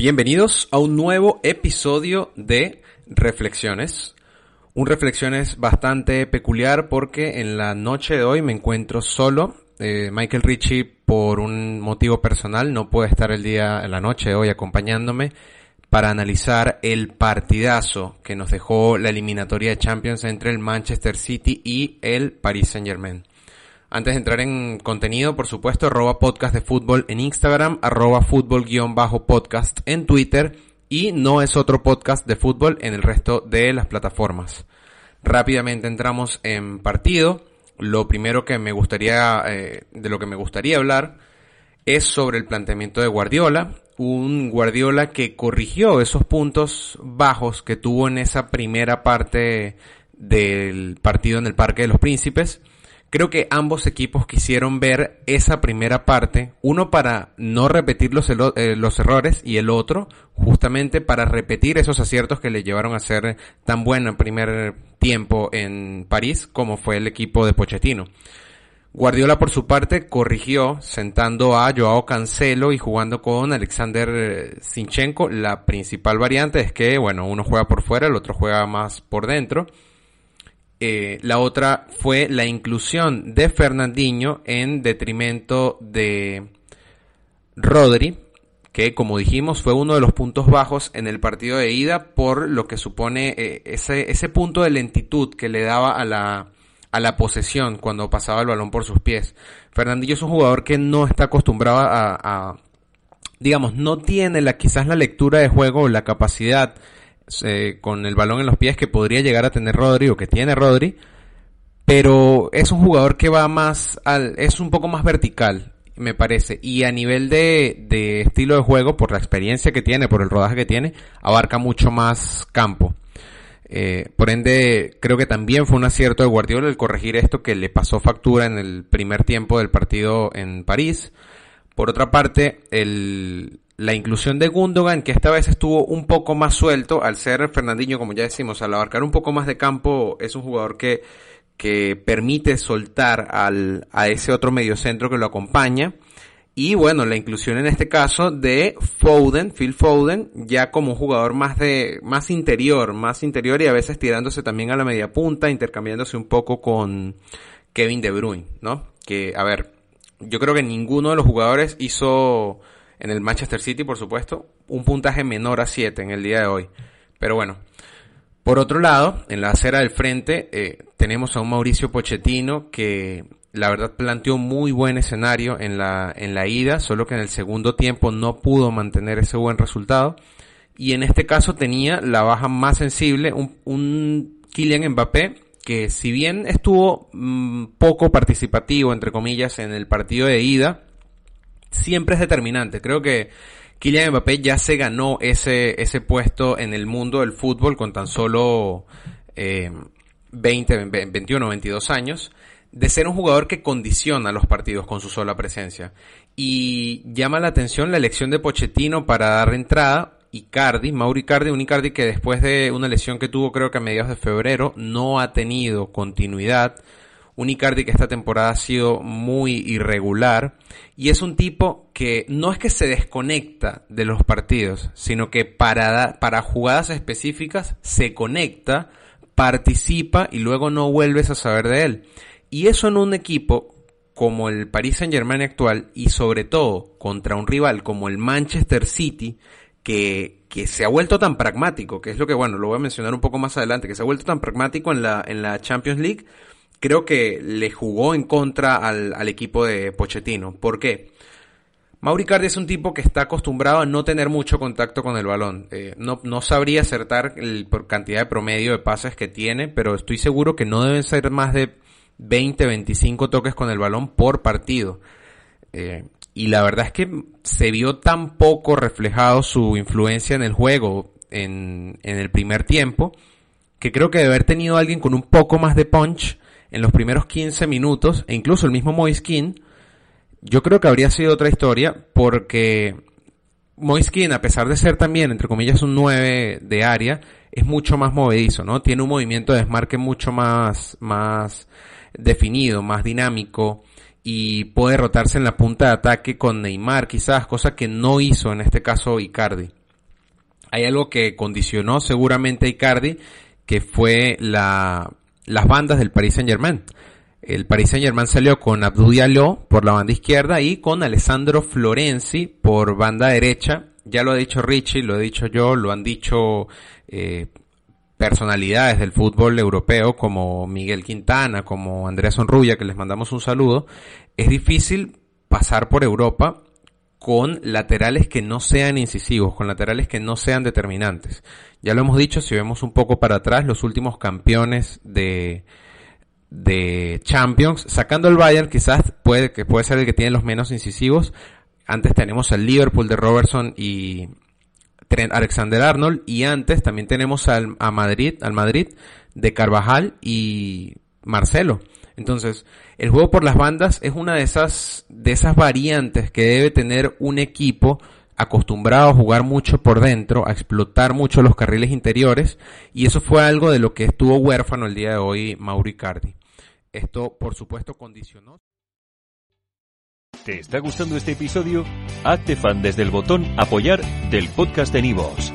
Bienvenidos a un nuevo episodio de Reflexiones. Un Reflexiones bastante peculiar porque en la noche de hoy me encuentro solo. Eh, Michael Ritchie, por un motivo personal, no puede estar el día, la noche de hoy acompañándome para analizar el partidazo que nos dejó la eliminatoria de Champions entre el Manchester City y el Paris Saint Germain. Antes de entrar en contenido, por supuesto, arroba podcast de fútbol en Instagram, arroba fútbol-podcast en Twitter y no es otro podcast de fútbol en el resto de las plataformas. Rápidamente entramos en partido. Lo primero que me gustaría, eh, de lo que me gustaría hablar es sobre el planteamiento de Guardiola. Un Guardiola que corrigió esos puntos bajos que tuvo en esa primera parte del partido en el Parque de los Príncipes Creo que ambos equipos quisieron ver esa primera parte, uno para no repetir los, eh, los errores y el otro justamente para repetir esos aciertos que le llevaron a ser tan bueno en primer tiempo en París como fue el equipo de Pochettino. Guardiola por su parte corrigió sentando a Joao Cancelo y jugando con Alexander Sinchenko. La principal variante es que, bueno, uno juega por fuera, el otro juega más por dentro. Eh, la otra fue la inclusión de Fernandinho en detrimento de Rodri, que como dijimos fue uno de los puntos bajos en el partido de ida por lo que supone eh, ese, ese punto de lentitud que le daba a la, a la posesión cuando pasaba el balón por sus pies. Fernandinho es un jugador que no está acostumbrado a, a digamos, no tiene la, quizás la lectura de juego o la capacidad eh, con el balón en los pies que podría llegar a tener Rodri o que tiene Rodri, pero es un jugador que va más al, es un poco más vertical, me parece, y a nivel de, de estilo de juego, por la experiencia que tiene, por el rodaje que tiene, abarca mucho más campo. Eh, por ende, creo que también fue un acierto de Guardiola el corregir esto que le pasó factura en el primer tiempo del partido en París. Por otra parte, el, la inclusión de Gundogan, que esta vez estuvo un poco más suelto, al ser Fernandinho, como ya decimos, al abarcar un poco más de campo, es un jugador que, que permite soltar al, a ese otro mediocentro que lo acompaña. Y bueno, la inclusión en este caso de Foden, Phil Foden, ya como un jugador más de, más interior, más interior y a veces tirándose también a la media punta, intercambiándose un poco con Kevin De Bruyne, ¿no? Que, a ver, yo creo que ninguno de los jugadores hizo en el Manchester City, por supuesto, un puntaje menor a 7 en el día de hoy. Pero bueno, por otro lado, en la acera del frente eh, tenemos a un Mauricio Pochettino que la verdad planteó muy buen escenario en la, en la ida, solo que en el segundo tiempo no pudo mantener ese buen resultado. Y en este caso tenía la baja más sensible, un, un Kylian Mbappé que si bien estuvo mm, poco participativo, entre comillas, en el partido de ida, siempre es determinante. Creo que Kylian Mbappé ya se ganó ese, ese puesto en el mundo del fútbol con tan solo eh, 20, 21, 22 años, de ser un jugador que condiciona los partidos con su sola presencia. Y llama la atención la elección de Pochettino para dar entrada. Icardi, Mauri Icardi, un Icardi que después de una lesión que tuvo creo que a mediados de febrero no ha tenido continuidad un Icardi que esta temporada ha sido muy irregular y es un tipo que no es que se desconecta de los partidos, sino que para, para jugadas específicas se conecta, participa y luego no vuelves a saber de él. Y eso en un equipo como el Paris Saint Germain actual y sobre todo contra un rival como el Manchester City que, que se ha vuelto tan pragmático, que es lo que bueno, lo voy a mencionar un poco más adelante, que se ha vuelto tan pragmático en la, en la Champions League creo que le jugó en contra al, al equipo de Pochettino. ¿Por qué? Mauri Cardi es un tipo que está acostumbrado a no tener mucho contacto con el balón. Eh, no, no, sabría acertar el, por cantidad de promedio de pases que tiene, pero estoy seguro que no deben ser más de 20, 25 toques con el balón por partido. Eh, y la verdad es que se vio tan poco reflejado su influencia en el juego en, en el primer tiempo, que creo que de haber tenido alguien con un poco más de punch, en los primeros 15 minutos, e incluso el mismo Moiskin, yo creo que habría sido otra historia, porque Moiskin, a pesar de ser también, entre comillas, un 9 de área, es mucho más movedizo, ¿no? Tiene un movimiento de desmarque mucho más, más definido, más dinámico, y puede rotarse en la punta de ataque con Neymar, quizás, cosa que no hizo en este caso Icardi. hay algo que condicionó seguramente a Icardi, que fue la, las bandas del Paris Saint Germain. El Paris Saint Germain salió con Abdou Diallo por la banda izquierda y con Alessandro Florenzi por banda derecha. Ya lo ha dicho Richie, lo he dicho yo, lo han dicho eh, personalidades del fútbol europeo como Miguel Quintana, como Andrea Sonrulla, que les mandamos un saludo. Es difícil pasar por Europa con laterales que no sean incisivos, con laterales que no sean determinantes. Ya lo hemos dicho, si vemos un poco para atrás, los últimos campeones de, de Champions, sacando el Bayern, quizás puede, que puede ser el que tiene los menos incisivos. Antes tenemos al Liverpool de Robertson y Alexander Arnold, y antes también tenemos al, a Madrid, al Madrid de Carvajal y Marcelo. Entonces, el juego por las bandas es una de esas, de esas variantes que debe tener un equipo acostumbrado a jugar mucho por dentro, a explotar mucho los carriles interiores, y eso fue algo de lo que estuvo huérfano el día de hoy Mauro Icardi. Esto, por supuesto, condicionó. ¿Te está gustando este episodio? Hazte fan desde el botón apoyar del podcast de Nivos.